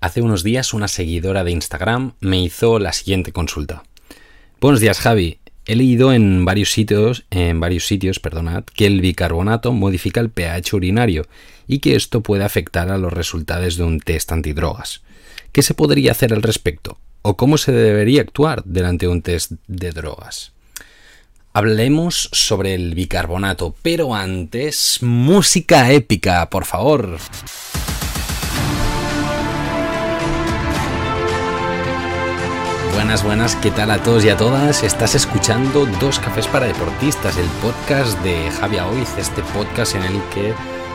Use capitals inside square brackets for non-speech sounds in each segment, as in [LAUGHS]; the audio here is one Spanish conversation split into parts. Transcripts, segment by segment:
Hace unos días una seguidora de Instagram me hizo la siguiente consulta. Buenos días, Javi. He leído en varios sitios, en varios sitios, que el bicarbonato modifica el pH urinario y que esto puede afectar a los resultados de un test antidrogas. ¿Qué se podría hacer al respecto? ¿O cómo se debería actuar delante de un test de drogas? Hablemos sobre el bicarbonato, pero antes, música épica, por favor. Buenas, buenas, ¿qué tal a todos y a todas? Estás escuchando Dos Cafés para Deportistas, el podcast de Javier Oiz, este podcast en el que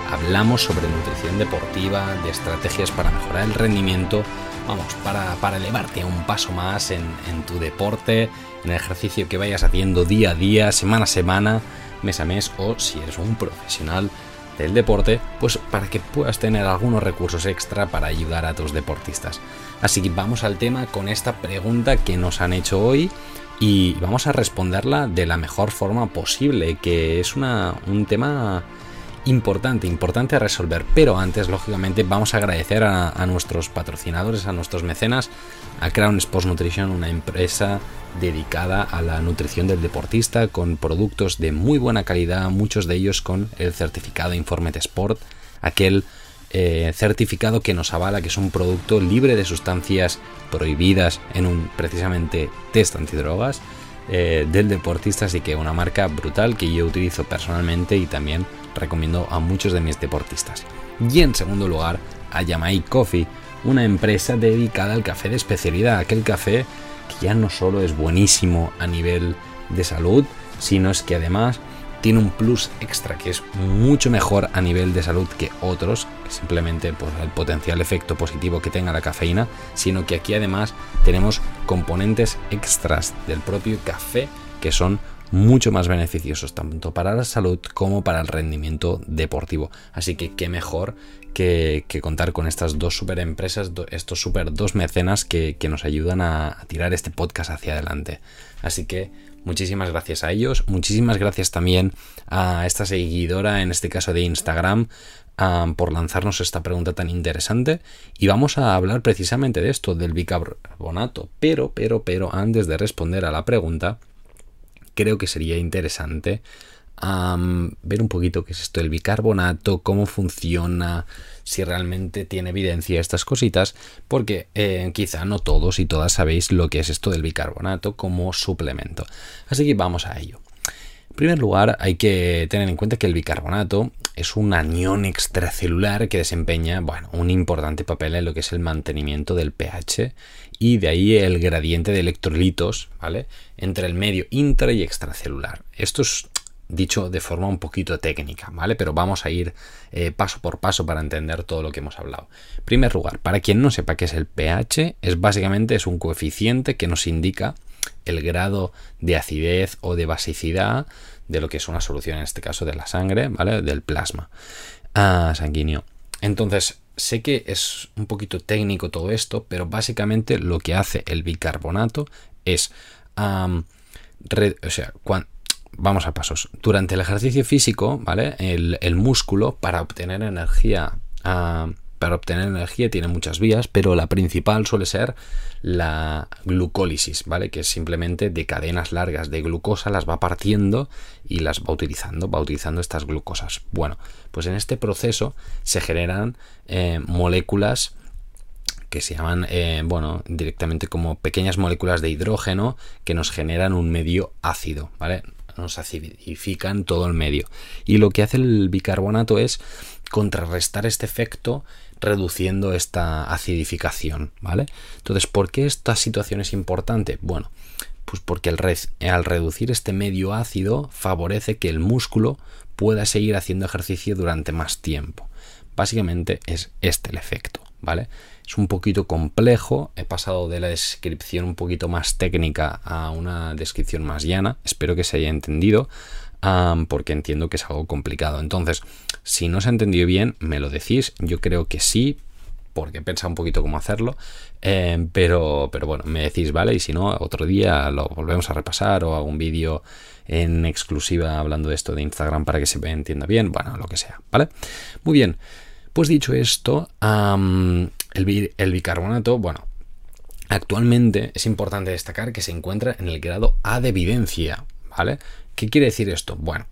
hablamos sobre nutrición deportiva, de estrategias para mejorar el rendimiento, vamos, para, elevarte a un paso más en, en tu deporte, en el ejercicio que vayas haciendo día a día, semana a semana, mes a mes, o si eres un profesional del deporte, pues para que puedas tener algunos recursos extra para ayudar a tus deportistas. Así que vamos al tema con esta pregunta que nos han hecho hoy y vamos a responderla de la mejor forma posible, que es una, un tema importante, importante a resolver. Pero antes, lógicamente, vamos a agradecer a, nuestros patrocinadores, a nuestros mecenas, a Crown Sports Nutrition, una empresa dedicada a la nutrición del deportista con productos de muy buena calidad, muchos de ellos con el certificado Informet Sport, aquel eh, certificado que nos avala que es un producto libre de sustancias prohibidas en un precisamente test antidrogas eh, del deportista, así que una marca brutal que yo utilizo personalmente y también recomiendo a muchos de mis deportistas. Y en segundo lugar, a Yamai Coffee, una empresa dedicada al café de especialidad, aquel café que ya no solo es buenísimo a nivel de salud, sino es que además tiene un plus extra que es mucho mejor a nivel de salud que otros, simplemente por el potencial efecto positivo que tenga la cafeína, sino que aquí además tenemos componentes extras del propio café que son mucho más beneficiosos tanto para la salud como para el rendimiento deportivo. Así que qué mejor que, contar con estas dos super empresas, estos super dos mecenas que, nos ayudan a, tirar este podcast hacia adelante. Así que muchísimas gracias a ellos, muchísimas gracias también a esta seguidora, en este caso de Instagram, por lanzarnos esta pregunta tan interesante y vamos a hablar precisamente de esto, del bicarbonato. Pero, pero, pero, antes de responder a la pregunta, creo que sería interesante ver un poquito qué es esto del bicarbonato, cómo funciona, si realmente tiene evidencia estas cositas, porque eh, quizá no todos y todas sabéis lo que es esto del bicarbonato como suplemento. Así que vamos a ello. En primer lugar, hay que tener en cuenta que el bicarbonato es un anión extracelular que desempeña bueno, un importante papel en lo que es el mantenimiento del pH y de ahí el gradiente de electrolitos ¿vale? entre el medio intra y extracelular. Esto es dicho de forma un poquito técnica, ¿vale? Pero vamos a ir eh, paso por paso para entender todo lo que hemos hablado. En primer lugar, para quien no sepa qué es el pH, es básicamente es un coeficiente que nos indica el grado de acidez o de basicidad de lo que es una solución, en este caso de la sangre, ¿vale? Del plasma ah, sanguíneo. Entonces, sé que es un poquito técnico todo esto, pero básicamente lo que hace el bicarbonato es... o sea, vamos a pasos. Durante el ejercicio físico, ¿vale? El, músculo, para obtener energía, para obtener energía tiene muchas vías, pero la principal suele ser la glucólisis, ¿vale? Que es simplemente de cadenas largas de glucosa, las va partiendo y las va utilizando, va utilizando estas glucosas. Bueno, pues en este proceso se generan eh, moléculas que se llaman, eh, bueno, directamente como pequeñas moléculas de hidrógeno que nos generan un medio ácido, ¿vale? Nos acidifican todo el medio. Y lo que hace el bicarbonato es contrarrestar este efecto reduciendo esta acidificación, ¿vale? Entonces, ¿por qué esta situación es importante? Bueno, pues porque al reducir este medio ácido favorece que el músculo pueda seguir haciendo ejercicio durante más tiempo. Básicamente es este el efecto, ¿vale? Es un poquito complejo, he pasado de la descripción un poquito más técnica a una descripción más llana, espero que se haya entendido, porque entiendo que es algo complicado. Entonces, si no se ha entendido bien, me lo decís, yo creo que sí, porque he pensado un poquito cómo hacerlo, em, pero, pero bueno, me decís, ¿vale? Y si no, otro día lo volvemos a repasar o hago un vídeo en exclusiva hablando de esto de Instagram para que se entienda bien, bueno, lo que sea, ¿vale? Muy bien. Pues dicho esto, el, bicarbonato, bueno, actualmente es importante destacar que se encuentra en el grado A de evidencia, ¿vale? ¿Qué quiere decir esto? Bueno,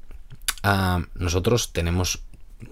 nosotros tenemos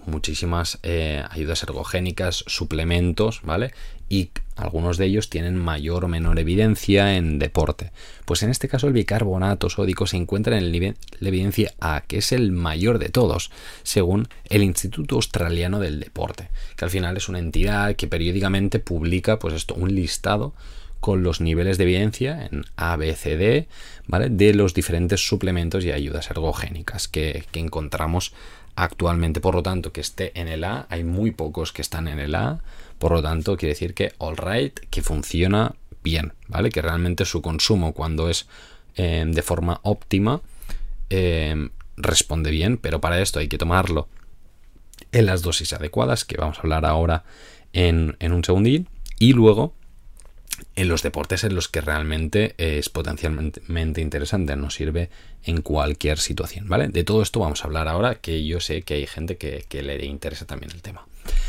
muchísimas eh, ayudas ergogénicas, suplementos, ¿vale? Y algunos de ellos tienen mayor o menor evidencia en deporte. Pues en este caso el bicarbonato sódico se encuentra en el nivel de evidencia A, que es el mayor de todos, según el Instituto Australiano del Deporte, que al final es una entidad que periódicamente publica pues esto, un listado con los niveles de evidencia en A, B, C, D, ¿vale? De los diferentes suplementos y ayudas ergogénicas que encontramos actualmente. Por lo tanto, que esté en el A, hay muy pocos que están en el A. Por lo tanto, quiere decir que all right, que funciona bien, ¿vale? Que realmente su consumo cuando es eh, de forma óptima eh, responde bien, pero para esto hay que tomarlo en las dosis adecuadas, que vamos a hablar ahora en, en un segundín. Y luego en los deportes en los que realmente es potencialmente interesante, nos sirve en cualquier situación, ¿vale? De todo esto vamos a hablar ahora, que yo sé que hay gente que, que le interesa también el tema.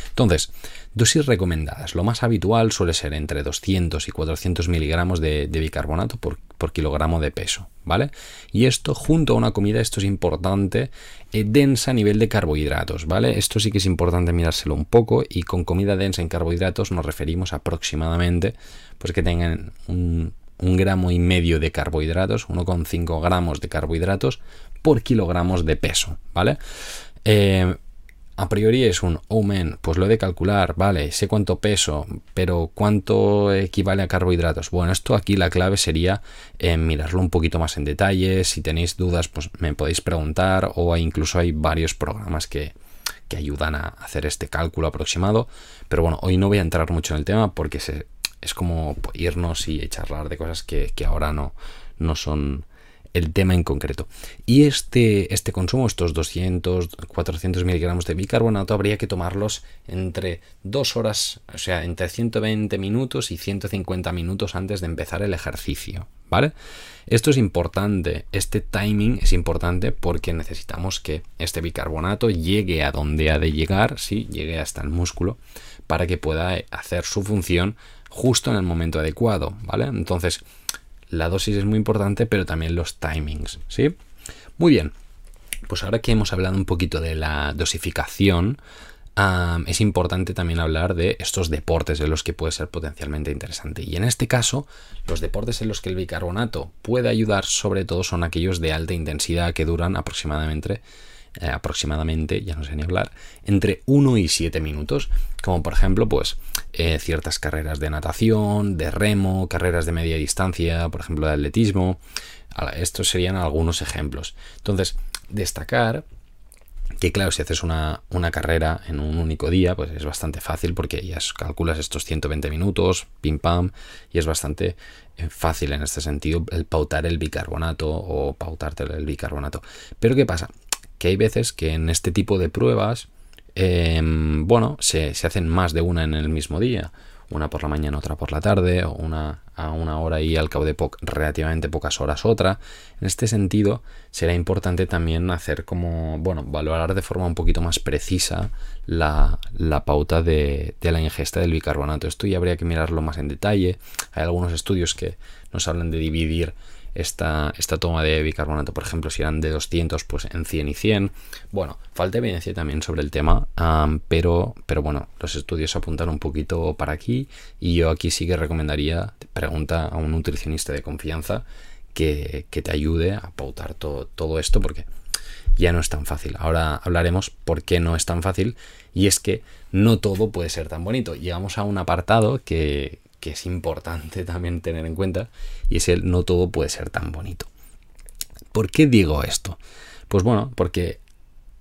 Entonces, dosis recomendadas. Lo más habitual suele ser entre 200 y 400 miligramos de, bicarbonato por, kilogramo de peso, ¿vale? Y esto junto a una comida, esto es importante, eh, densa a nivel de carbohidratos, ¿vale? Esto sí que es importante mirárselo un poco y con comida densa en carbohidratos nos referimos aproximadamente pues que tengan un, gramo y medio de carbohidratos, 1,5 gramos de carbohidratos por kilogramos de peso, ¿vale? Eh, a priori es un, oh man, pues lo he de calcular, vale, sé cuánto peso, pero ¿cuánto equivale a carbohidratos? Bueno, esto aquí la clave sería eh, mirarlo un poquito más en detalle, si tenéis dudas, pues me podéis preguntar o incluso hay varios programas que, que ayudan a hacer este cálculo aproximado, pero bueno, hoy no voy a entrar mucho en el tema porque es como irnos y charlar de cosas que, que ahora no, no son el tema en concreto. Y este, este consumo, estos 200, 400 miligramos de bicarbonato, habría que tomarlos entre dos horas, o sea, entre 120 minutos y 150 minutos antes de empezar el ejercicio, ¿vale? Esto es importante, este timing es importante porque necesitamos que este bicarbonato llegue a donde ha de llegar, sí, llegue hasta el músculo, para que pueda hacer su función justo en el momento adecuado, ¿vale? Entonces, la dosis es muy importante, pero también los timings, ¿sí? Muy bien, pues ahora que hemos hablado un poquito de la dosificación, es importante también hablar de estos deportes en los que puede ser potencialmente interesante. Y en este caso, los deportes en los que el bicarbonato puede ayudar sobre todo son aquellos de alta intensidad que duran aproximadamente eh, aproximadamente, ya no sé ni hablar, entre 1 y 7 minutos, como por ejemplo, pues eh, ciertas carreras de natación, de remo, carreras de media distancia, por ejemplo, de atletismo. Estos serían algunos ejemplos. Entonces, destacar que claro, si haces una, una, carrera en un único día, pues es bastante fácil porque ya calculas estos 120 minutos, pim pam, y es bastante eh, fácil en este sentido el pautar el bicarbonato o pautarte el bicarbonato. Pero ¿qué pasa? Que hay veces que en este tipo de pruebas, em, bueno, se, hacen más de una en el mismo día. Una por la mañana, otra por la tarde, o una a una hora y al cabo de relativamente pocas horas otra. En este sentido, será importante también hacer como, bueno, valorar de forma un poquito más precisa la, pauta de, de, la ingesta del bicarbonato. Esto ya habría que mirarlo más en detalle. Hay algunos estudios que nos hablan de dividir esta, esta toma de bicarbonato, por ejemplo, si eran de 200, pues en 100 y 100. Bueno, falta evidencia también sobre el tema, pero, pero bueno, los estudios apuntan un poquito para aquí y yo aquí sí que recomendaría, pregunta a un nutricionista de confianza que, te ayude a pautar todo, todo esto porque ya no es tan fácil. Ahora hablaremos por qué no es tan fácil y es que no todo puede ser tan bonito. Llegamos a un apartado que, que es importante [LAUGHS] también tener en cuenta y es el no todo puede ser tan bonito. ¿Por qué digo esto? Pues bueno, porque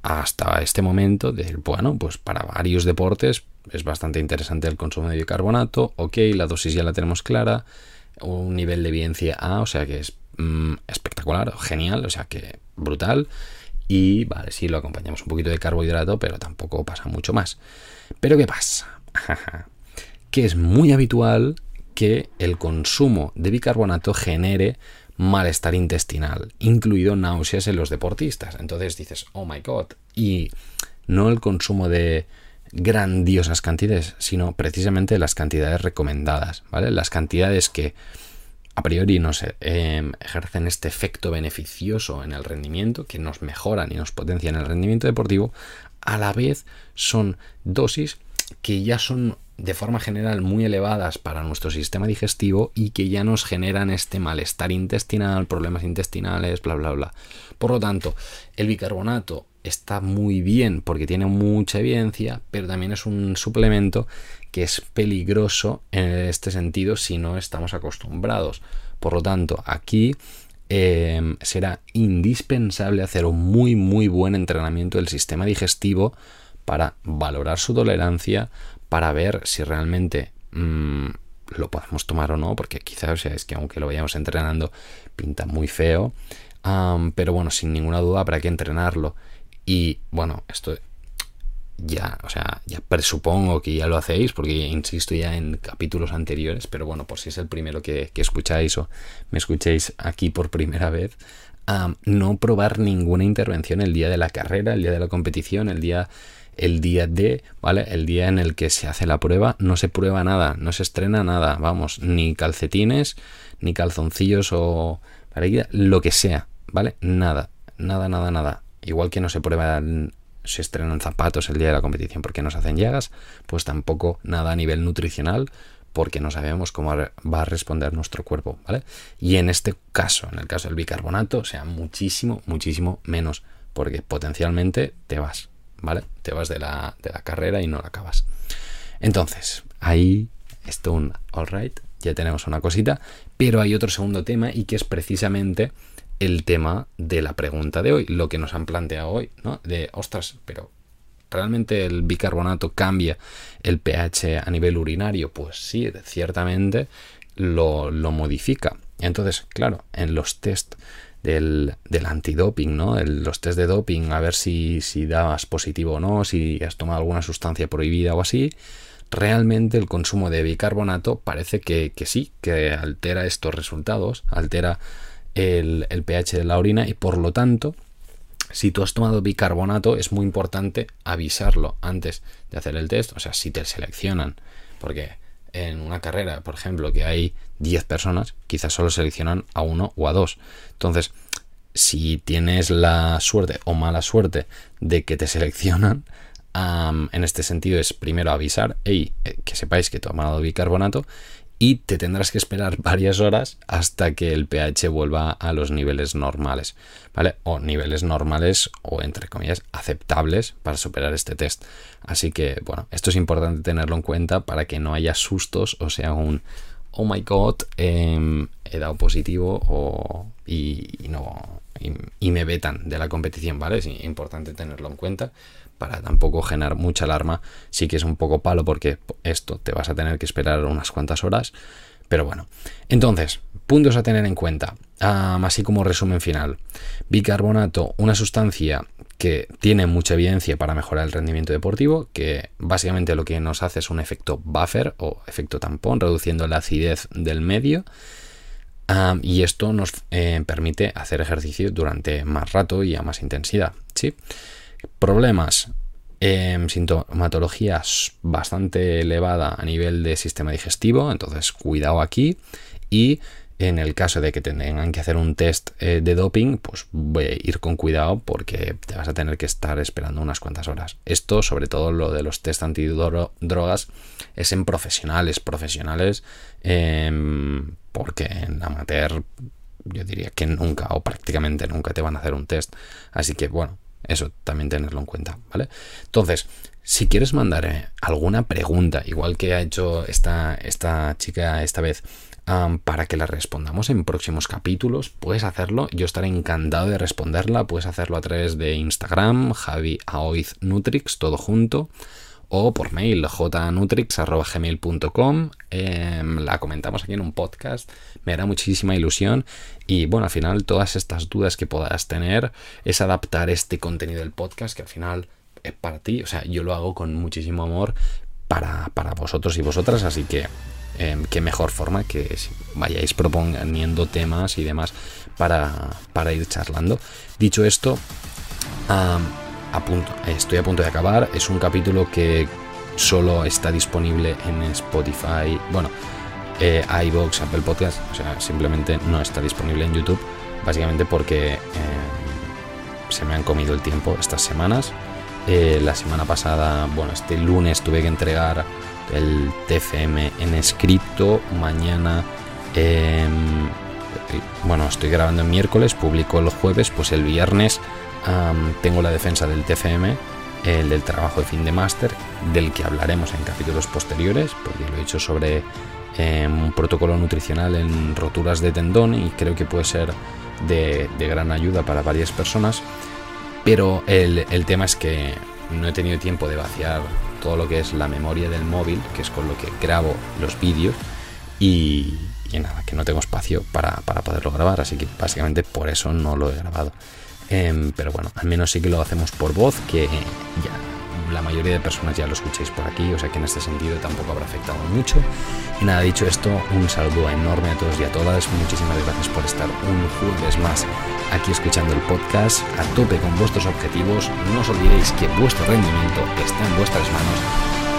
hasta este momento, bueno, pues para varios deportes es bastante interesante el consumo de bicarbonato, ok, la dosis ya la tenemos clara, un nivel de evidencia A, o sea que es mm, espectacular, genial, o sea que brutal, y vale, sí, lo acompañamos un poquito de carbohidrato, pero tampoco pasa mucho más. Pero ¿qué pasa? [LAUGHS] que es muy habitual que el consumo de bicarbonato genere malestar intestinal, incluido náuseas en los deportistas. Entonces dices, oh my god, y no el consumo de grandiosas cantidades, sino precisamente las cantidades recomendadas, ¿vale? Las cantidades que a priori nos em, ejercen este efecto beneficioso en el rendimiento, que nos mejoran y nos potencian el rendimiento deportivo, a la vez son dosis que ya son de forma general muy elevadas para nuestro sistema digestivo y que ya nos generan este malestar intestinal, problemas intestinales, bla, bla, bla. Por lo tanto, el bicarbonato está muy bien porque tiene mucha evidencia, pero también es un suplemento que es peligroso en este sentido si no estamos acostumbrados. Por lo tanto, aquí em, será indispensable hacer un muy muy buen entrenamiento del sistema digestivo para valorar su tolerancia, para ver si realmente mm, lo podemos tomar o no, porque quizás o sea, es que aunque lo vayamos entrenando pinta muy feo, pero bueno, sin ninguna duda habrá que entrenarlo. Y bueno, esto ya, o sea, ya presupongo que ya lo hacéis, porque insisto ya en capítulos anteriores, pero bueno, por si es el primero que, escucháis o me escuchéis aquí por primera vez, no probar ninguna intervención el día de la carrera, el día de la competición, el día el día de, ¿vale? El día en el que se hace la prueba, no se prueba nada, no se estrena nada, vamos, ni calcetines, ni calzoncillos o lo que sea, ¿vale? Nada, nada, nada, nada. Igual que no se prueban, se estrenan zapatos el día de la competición porque nos hacen llagas, pues tampoco nada a nivel nutricional porque no sabemos cómo va a responder nuestro cuerpo, ¿vale? Y en este caso, en el caso del bicarbonato, sea, muchísimo, muchísimo menos, porque potencialmente te vas, ¿vale? Te vas de la, de la carrera y no la acabas. Entonces, ahí está un alright, ya tenemos una cosita, pero hay otro segundo tema y que es precisamente el tema de la pregunta de hoy, lo que nos han planteado hoy, ¿no? De, ostras, pero ¿realmente el bicarbonato cambia el pH a nivel urinario? Pues sí, ciertamente lo, lo modifica. Entonces, claro, en los test del, del antidoping, ¿no? los test de doping, a ver si, si das positivo o no, si has tomado alguna sustancia prohibida o así, realmente el consumo de bicarbonato parece que, que sí, que altera estos resultados, altera el, pH de la orina y por lo tanto si tú has tomado bicarbonato es muy importante avisarlo antes de hacer el test, o sea, si te seleccionan, porque en una carrera, por ejemplo, que hay 10 personas, quizás solo seleccionan a uno o a dos. Entonces, si tienes la suerte o mala suerte de que te [LAUGHS] seleccionan, en este sentido es primero avisar, hey, eh, que sepáis que he tomado bicarbonato y te tendrás que esperar [LAUGHS] varias horas hasta que el pH vuelva a los niveles normales, ¿vale? O niveles normales o entre comillas aceptables para superar este test. Así que, bueno, esto es importante tenerlo en cuenta para que no haya sustos o sea un oh my god, em, he dado positivo o, y, no y, y, me vetan de la competición, ¿vale? Es importante tenerlo en cuenta para tampoco generar mucha alarma. Sí que es un poco palo porque esto te vas a tener que esperar unas cuantas horas. Pero bueno, entonces, puntos a tener en cuenta, así como resumen final. Bicarbonato, una sustancia que tiene mucha evidencia para mejorar el rendimiento deportivo, que básicamente lo que nos hace es un efecto buffer o efecto tampón, reduciendo la acidez del medio. y esto nos eh, permite hacer ejercicio durante más rato y a más intensidad. ¿sí? Problemas. Eh, sintomatología bastante elevada a nivel de sistema digestivo, entonces cuidado aquí. Y en el caso de que tengan que hacer un test eh, de doping, pues a ir con cuidado porque te vas a tener que estar esperando unas cuantas horas. Esto, sobre todo lo de los test antidrogas, es en profesionales, profesionales, em, porque en amateur yo diría que nunca o prácticamente nunca te van a hacer un test. Así que bueno, eso también tenerlo en cuenta, ¿vale? Entonces, si quieres mandar eh, alguna pregunta, igual que ha hecho esta, esta chica esta vez, para que la respondamos en próximos capítulos, puedes hacerlo. Yo estaré encantado de responderla. Puedes hacerlo a través de Instagram, Javi Aoiz Nutrix, todo junto o por mail jnutrix.gmail.com. Em, la comentamos aquí en un podcast. Me hará muchísima ilusión. Y bueno, al final todas estas dudas que puedas tener es adaptar este contenido del podcast que al final es para ti. O sea, yo lo hago con muchísimo amor para, vosotros y vosotras. Así que em, qué mejor forma que vayáis proponiendo temas y demás para, para ir charlando. Dicho esto, estoy a punto de acabar. Es un capítulo que solo está disponible en Spotify, bueno, eh, iBox, Apple Podcast, o sea, simplemente no está disponible en YouTube, básicamente porque eh, se me han comido el tiempo estas semanas. Eh, la semana pasada, bueno, este lunes tuve que entregar el TFM en escrito, mañana, em, bueno, estoy grabando el miércoles, publico el jueves, pues el viernes tengo la defensa del TFM el del trabajo de fin de máster, del que hablaremos en capítulos posteriores, porque lo he hecho sobre eh, un protocolo nutricional en roturas de tendón y creo que puede ser de, gran ayuda para varias personas. Pero el, tema es que no he tenido tiempo de vaciar todo lo que es la memoria del móvil, que es con lo que grabo los vídeos, y, nada, que no tengo espacio para, para poderlo grabar, así que básicamente por eso no lo he grabado. Em, pero bueno, al menos sí que lo hacemos por voz, que ya la mayoría de personas ya lo escucháis por aquí, o sea que en este sentido tampoco habrá afectado mucho. Y nada, dicho esto, un saludo enorme a todos y a todas. Muchísimas gracias por estar un jueves más aquí escuchando el podcast a tope con vuestros objetivos. No os olvidéis que vuestro rendimiento está en vuestras manos.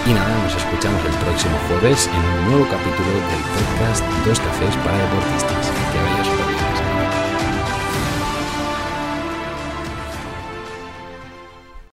Y nada, nos escuchamos el próximo jueves en un nuevo capítulo del podcast Dos Cafés para Deportistas.